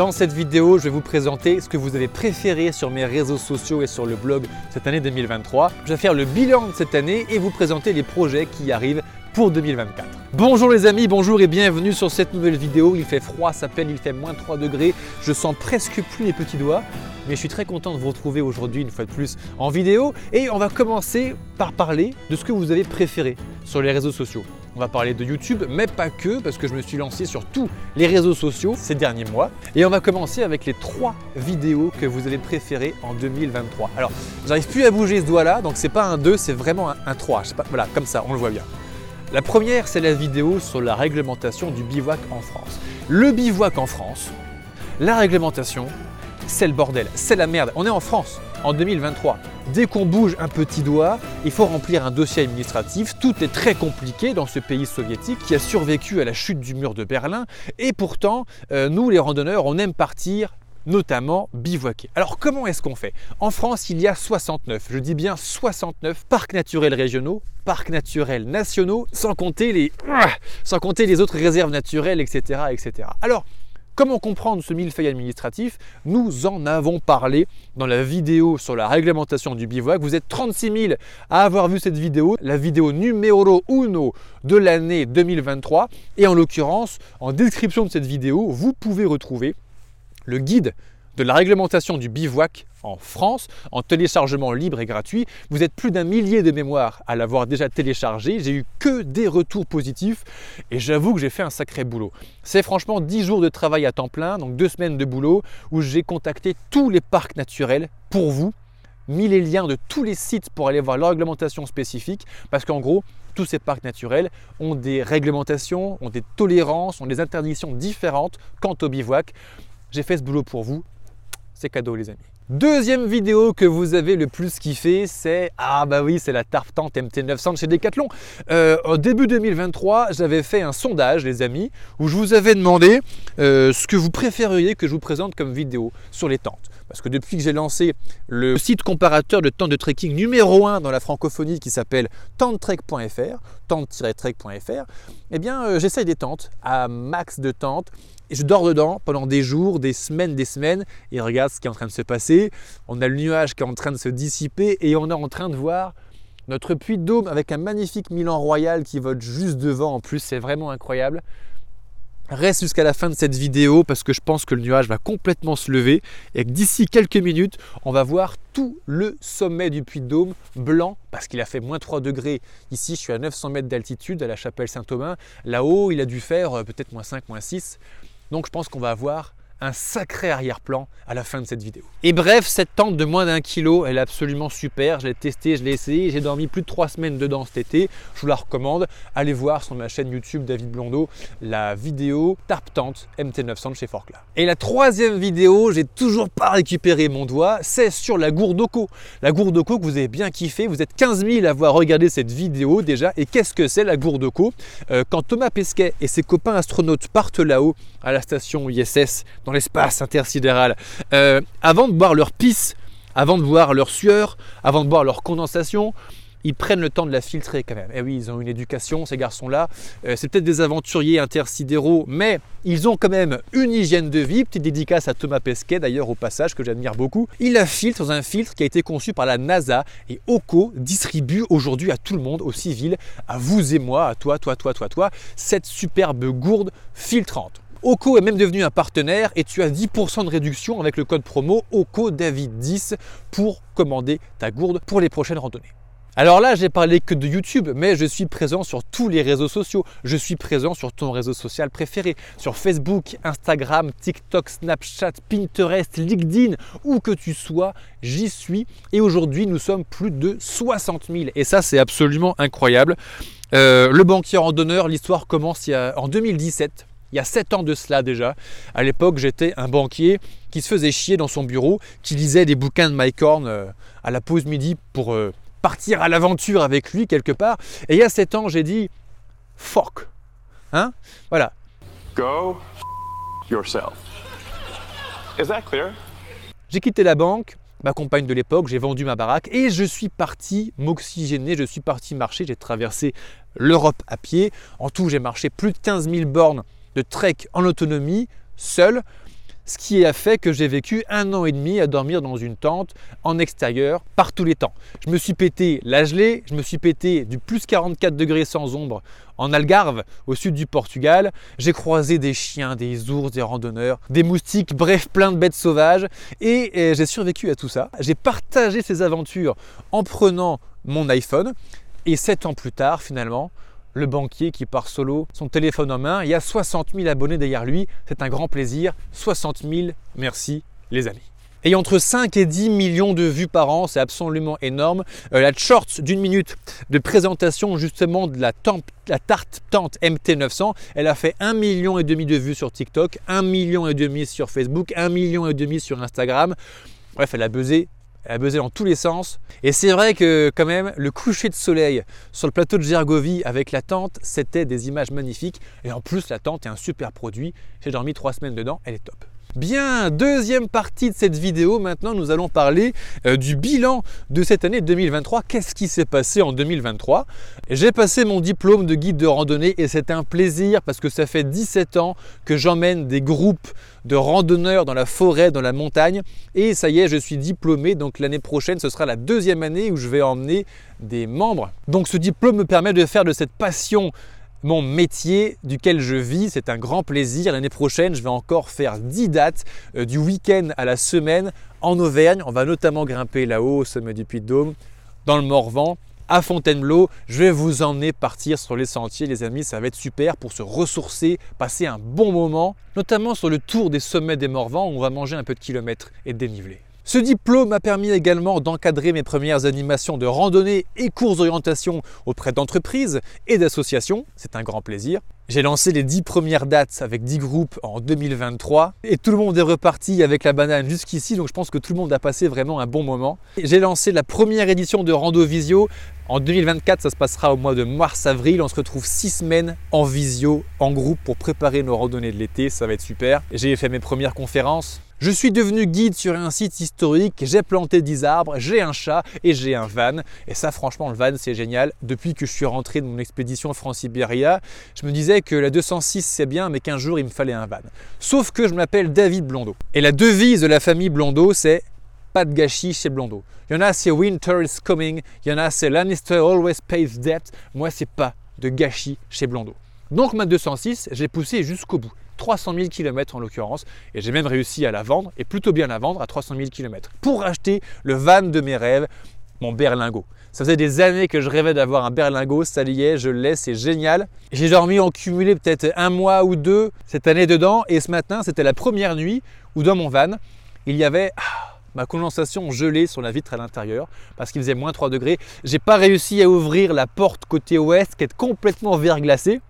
Dans cette vidéo, je vais vous présenter ce que vous avez préféré sur mes réseaux sociaux et sur le blog cette année 2023. Je vais faire le bilan de cette année et vous présenter les projets qui arrivent pour 2024. Bonjour les amis, bonjour et bienvenue sur cette nouvelle vidéo. Il fait froid, ça peine, il fait moins 3 degrés. Je sens presque plus les petits doigts, mais je suis très content de vous retrouver aujourd'hui une fois de plus en vidéo. Et on va commencer par parler de ce que vous avez préféré sur les réseaux sociaux. On va parler de YouTube, mais pas que, parce que je me suis lancé sur tous les réseaux sociaux ces derniers mois. Et on va commencer avec les trois vidéos que vous avez préférées en 2023. Alors, j'arrive plus à bouger ce doigt-là, donc c'est pas un 2, c'est vraiment un, un 3. Je sais pas, voilà, comme ça, on le voit bien. La première, c'est la vidéo sur la réglementation du bivouac en France. Le bivouac en France, la réglementation, c'est le bordel, c'est la merde. On est en France, en 2023. Dès qu'on bouge un petit doigt, il faut remplir un dossier administratif. Tout est très compliqué dans ce pays soviétique qui a survécu à la chute du mur de Berlin. Et pourtant, euh, nous, les randonneurs, on aime partir notamment bivouaquer. Alors comment est-ce qu'on fait? En France, il y a 69, je dis bien 69 parcs naturels régionaux, parcs naturels nationaux, sans compter les, autres réserves naturelles, etc. etc. Alors, Comment comprendre ce millefeuille administratif? Nous en avons parlé dans la vidéo sur la réglementation du bivouac. Vous êtes 36 000 à avoir vu cette vidéo, la vidéo numéro 1 de l'année 2023. Et en l'occurrence, en description de cette vidéo, vous pouvez retrouver le guide de la réglementation du bivouac en France en téléchargement libre et gratuit. Vous êtes plus d'un millier de mémoires à l'avoir déjà téléchargé. J'ai eu que des retours positifs et j'avoue que j'ai fait un sacré boulot. C'est franchement 10 jours de travail à temps plein, donc deux semaines de boulot où j'ai contacté tous les parcs naturels pour vous, mis les liens de tous les sites pour aller voir leur réglementation spécifique parce qu'en gros, tous ces parcs naturels ont des réglementations, ont des tolérances, ont des interdictions différentes quant au bivouac. J'ai fait ce boulot pour vous. C'est cadeau les amis. Deuxième vidéo que vous avez le plus kiffé, c'est ah bah oui, c'est la Tarp Tente MT900 chez Decathlon. Euh, au début 2023, j'avais fait un sondage, les amis, où je vous avais demandé euh, ce que vous préfériez que je vous présente comme vidéo sur les tentes. Parce que depuis que j'ai lancé le site comparateur de tentes de trekking numéro 1 dans la francophonie qui s'appelle tentetrek.fr, tente-trek.fr, eh bien euh, j'essaye des tentes à max de tentes et je dors dedans pendant des jours, des semaines, des semaines et regarde ce qui est en train de se passer. On a le nuage qui est en train de se dissiper et on est en train de voir notre puits de dôme avec un magnifique Milan Royal qui vote juste devant en plus, c'est vraiment incroyable. Reste jusqu'à la fin de cette vidéo parce que je pense que le nuage va complètement se lever et que d'ici quelques minutes, on va voir tout le sommet du Puy de Dôme blanc parce qu'il a fait moins 3 degrés. Ici, je suis à 900 mètres d'altitude à la chapelle Saint-Thomas. Là-haut, il a dû faire euh, peut-être moins 5, moins 6. Donc je pense qu'on va avoir un sacré arrière-plan à la fin de cette vidéo. Et bref, cette tente de moins d'un kilo, elle est absolument super. Je l'ai testée, je l'ai essayé. J'ai dormi plus de trois semaines dedans cet été. Je vous la recommande. Allez voir sur ma chaîne YouTube David Blondeau la vidéo Tarp Tente MT900 chez Forclaz. Et la troisième vidéo, j'ai toujours pas récupéré mon doigt, c'est sur la gourde Oco. La gourde Oco que vous avez bien kiffé. Vous êtes 15 000 à avoir regardé cette vidéo déjà. Et qu'est-ce que c'est la gourde Oco euh, Quand Thomas Pesquet et ses copains astronautes partent là-haut à la station ISS dans l'espace intersidéral, euh, avant de boire leur pisse, avant de boire leur sueur, avant de boire leur condensation, ils prennent le temps de la filtrer quand même. Et eh oui, ils ont une éducation, ces garçons-là. Euh, c'est peut-être des aventuriers intersidéraux, mais ils ont quand même une hygiène de vie. Petite dédicace à Thomas Pesquet, d'ailleurs, au passage, que j'admire beaucoup. Il la filtre dans un filtre qui a été conçu par la NASA et OCO distribue aujourd'hui à tout le monde, aux civils, à vous et moi, à toi, toi, toi, toi, toi, cette superbe gourde filtrante. Oco est même devenu un partenaire et tu as 10% de réduction avec le code promo OCO David 10 pour commander ta gourde pour les prochaines randonnées. Alors là, j'ai parlé que de YouTube, mais je suis présent sur tous les réseaux sociaux. Je suis présent sur ton réseau social préféré, sur Facebook, Instagram, TikTok, Snapchat, Pinterest, LinkedIn, où que tu sois, j'y suis. Et aujourd'hui, nous sommes plus de 60 000. Et ça, c'est absolument incroyable. Euh, le banquier randonneur, l'histoire commence en 2017 il y a 7 ans de cela déjà. À l'époque, j'étais un banquier qui se faisait chier dans son bureau, qui lisait des bouquins de Mike Horn euh, à la pause midi pour euh, partir à l'aventure avec lui quelque part. Et il y a 7 ans, j'ai dit fuck. Hein? Voilà. Go yourself. Is that clear? J'ai quitté la banque, ma compagne de l'époque, j'ai vendu ma baraque et je suis parti m'oxygéner, je suis parti marcher, j'ai traversé l'Europe à pied. En tout, j'ai marché plus de 15 000 bornes de trek en autonomie, seul. ce qui a fait que j'ai vécu un an et demi à dormir dans une tente en extérieur par tous les temps. Je me suis pété la gelée, je me suis pété du plus 44 degrés sans ombre en Algarve, au sud du Portugal. J'ai croisé des chiens, des ours, des randonneurs, des moustiques, bref, plein de bêtes sauvages. Et, j'ai survécu à tout ça. J'ai partagé ces aventures en prenant mon iPhone. Et sept ans plus tard, finalement, le banquier qui part solo, son téléphone en main, il y a 60 000 abonnés derrière lui. C'est un grand plaisir. 60 000, merci les amis et entre 5 et 10 millions de vues par an, c'est absolument énorme. Euh, la short d'une minute de présentation justement de la, la tarte tente MT900, elle a fait 1 million et demi de vues sur TikTok, 1 million et demi sur Facebook, 1 million et demi sur Instagram. Bref, elle a buzzé elle a buzzé dans tous les sens. Et c'est vrai que quand même, le coucher de soleil sur le plateau de Gergovie avec la tente, c'était des images magnifiques. Et en plus, la tente est un super produit. J'ai dormi trois semaines dedans, elle est top. Bien, deuxième partie de cette vidéo, maintenant nous allons parler euh, du bilan de cette année 2023. Qu'est-ce qui s'est passé en 2023 J'ai passé mon diplôme de guide de randonnée et c'est un plaisir parce que ça fait 17 ans que j'emmène des groupes de randonneurs dans la forêt, dans la montagne et ça y est, je suis diplômé donc l'année prochaine ce sera la deuxième année où je vais emmener des membres. Donc ce diplôme me permet de faire de cette passion mon métier duquel je vis. C'est un grand plaisir. L'année prochaine, je vais encore faire 10 dates euh, du week-end à la semaine en Auvergne. On va notamment grimper là-haut au sommet du Puy-de-Dôme, dans le Morvan, à Fontainebleau. Je vais vous emmener partir sur les sentiers, les amis. Ça va être super pour se ressourcer, passer un bon moment, notamment sur le tour des sommets des Morvans où on va manger un peu de kilomètres et de dénivelé. Ce diplôme m'a permis également d'encadrer mes premières animations de randonnée et courses d'orientation auprès d'entreprises et d'associations. C'est un grand plaisir. J'ai lancé les 10 premières dates avec 10 groupes en 2023 et tout le monde est reparti avec la banane jusqu'ici donc je pense que tout le monde a passé vraiment un bon moment. J'ai lancé la première édition de Rando Visio. En 2024, ça se passera au mois de mars-avril. On se retrouve 6 semaines en visio, en groupe pour préparer nos randonnées de l'été. Ça va être super. J'ai fait mes premières conférences je suis devenu guide sur un site historique, j'ai planté 10 arbres, j'ai un chat et j'ai un van. Et ça, franchement, le van, c'est génial. Depuis que je suis rentré de mon expédition France-Iberia, je me disais que la 206, c'est bien, mais qu'un jour, il me fallait un van. Sauf que je m'appelle David Blondeau. Et la devise de la famille Blondeau, c'est pas de gâchis chez Blondeau. Il y en a, c'est Winter is coming. Il y en a, c'est Lannister always pays debt. Moi, c'est pas de gâchis chez Blondeau. Donc ma 206, j'ai poussé jusqu'au bout. 300 000 km en l'occurrence, et j'ai même réussi à la vendre, et plutôt bien la vendre à 300 000 km, pour acheter le van de mes rêves, mon berlingot. Ça faisait des années que je rêvais d'avoir un berlingot, ça y est, je l'ai, c'est génial. J'ai dormi en cumulé peut-être un mois ou deux cette année dedans, et ce matin, c'était la première nuit où dans mon van, il y avait ah, ma condensation gelée sur la vitre à l'intérieur parce qu'il faisait moins 3 degrés. J'ai pas réussi à ouvrir la porte côté ouest qui est complètement verglacée.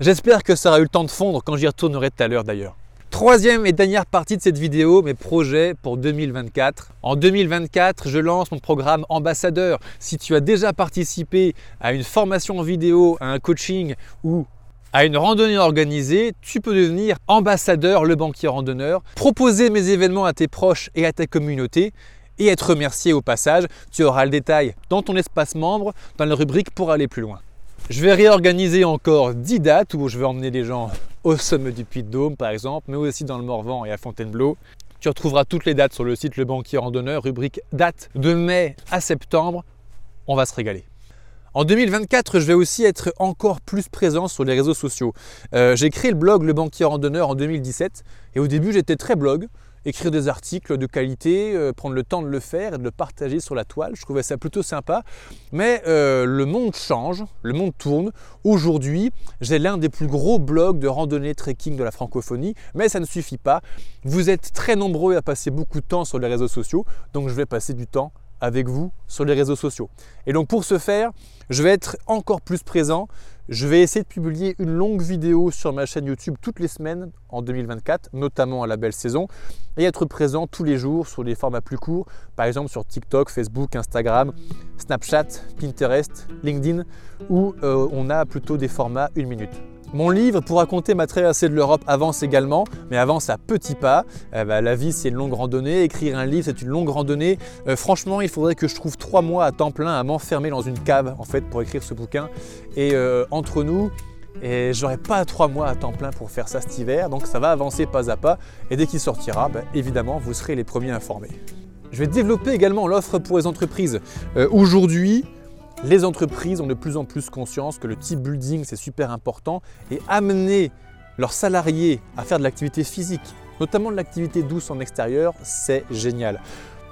J'espère que ça aura eu le temps de fondre quand j'y retournerai tout à l'heure d'ailleurs. Troisième et dernière partie de cette vidéo, mes projets pour 2024. En 2024, je lance mon programme ambassadeur. Si tu as déjà participé à une formation en vidéo, à un coaching ou à une randonnée organisée, tu peux devenir ambassadeur, le banquier randonneur, proposer mes événements à tes proches et à ta communauté et être remercié au passage. Tu auras le détail dans ton espace membre, dans la rubrique pour aller plus loin. Je vais réorganiser encore 10 dates où je vais emmener les gens au sommet du Puy-de-Dôme par exemple, mais aussi dans le Morvan et à Fontainebleau. Tu retrouveras toutes les dates sur le site Le Banquier Randonneur, rubrique date de mai à septembre. On va se régaler. En 2024, je vais aussi être encore plus présent sur les réseaux sociaux. Euh, j'ai créé le blog Le Banquier Randonneur en 2017 et au début j'étais très blog écrire des articles de qualité, euh, prendre le temps de le faire et de le partager sur la toile. Je trouvais ça plutôt sympa. Mais euh, le monde change, le monde tourne. Aujourd'hui, j'ai l'un des plus gros blogs de randonnée trekking de la francophonie, mais ça ne suffit pas. Vous êtes très nombreux à passer beaucoup de temps sur les réseaux sociaux, donc je vais passer du temps avec vous sur les réseaux sociaux. Et donc pour ce faire, je vais être encore plus présent. Je vais essayer de publier une longue vidéo sur ma chaîne YouTube toutes les semaines en 2024, notamment à la belle saison, et être présent tous les jours sur des formats plus courts, par exemple sur TikTok, Facebook, Instagram, Snapchat, Pinterest, LinkedIn, où euh, on a plutôt des formats une minute. Mon livre pour raconter ma traversée de l'Europe avance également, mais avance à petits pas. Euh, bah, la vie, c'est une longue randonnée. Écrire un livre, c'est une longue randonnée. Euh, franchement, il faudrait que je trouve trois mois à temps plein à m'enfermer dans une cave en fait pour écrire ce bouquin. Et euh, entre nous, et j'aurai pas trois mois à temps plein pour faire ça cet hiver, donc ça va avancer pas à pas. Et dès qu'il sortira, ben, évidemment, vous serez les premiers informés. Je vais développer également l'offre pour les entreprises. Euh, aujourd'hui, les entreprises ont de plus en plus conscience que le team building c'est super important et amener leurs salariés à faire de l'activité physique, notamment de l'activité douce en extérieur, c'est génial.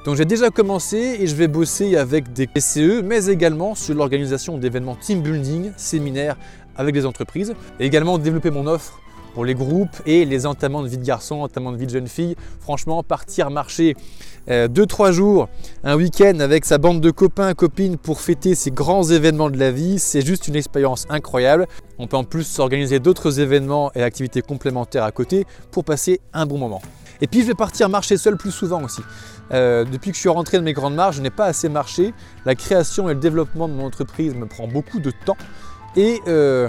Donc j'ai déjà commencé et je vais bosser avec des PCE, mais également sur l'organisation d'événements team building, séminaires avec des entreprises, et également développer mon offre pour les groupes et les entamements de vie de garçon, entamements de vie de jeune fille. Franchement, partir marcher 2-3 euh, jours, un week-end avec sa bande de copains, copines pour fêter ces grands événements de la vie, c'est juste une expérience incroyable. On peut en plus s'organiser d'autres événements et activités complémentaires à côté pour passer un bon moment. Et puis je vais partir marcher seul plus souvent aussi. Euh, depuis que je suis rentré de mes grandes marches, je n'ai pas assez marché. La création et le développement de mon entreprise me prend beaucoup de temps. Et euh,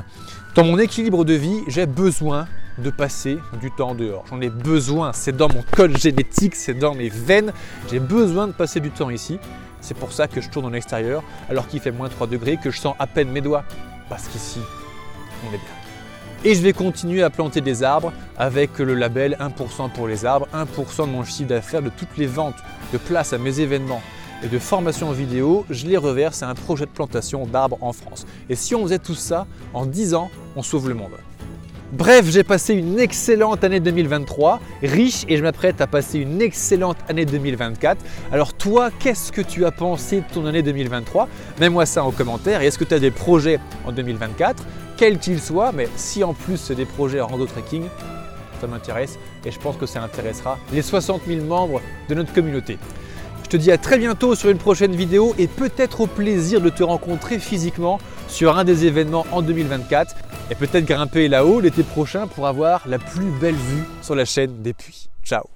dans mon équilibre de vie, j'ai besoin de passer du temps dehors. J'en ai besoin, c'est dans mon code génétique, c'est dans mes veines. J'ai besoin de passer du temps ici. C'est pour ça que je tourne en extérieur alors qu'il fait moins 3 degrés, que je sens à peine mes doigts. Parce qu'ici, on est bien. Et je vais continuer à planter des arbres avec le label 1% pour les arbres, 1% de mon chiffre d'affaires, de toutes les ventes de places à mes événements et de formation vidéo, je les reverse à un projet de plantation d'arbres en France. Et si on faisait tout ça, en 10 ans, on sauve le monde. Bref, j'ai passé une excellente année 2023, riche et je m'apprête à passer une excellente année 2024. Alors toi, qu'est-ce que tu as pensé de ton année 2023 Mets-moi ça en commentaire et est-ce que tu as des projets en 2024 Quels qu'ils soient, mais si en plus c'est des projets en rando trekking, ça m'intéresse et je pense que ça intéressera les 60 000 membres de notre communauté. Je te dis à très bientôt sur une prochaine vidéo et peut-être au plaisir de te rencontrer physiquement sur un des événements en 2024 et peut-être grimper là-haut l'été prochain pour avoir la plus belle vue sur la chaîne des puits. Ciao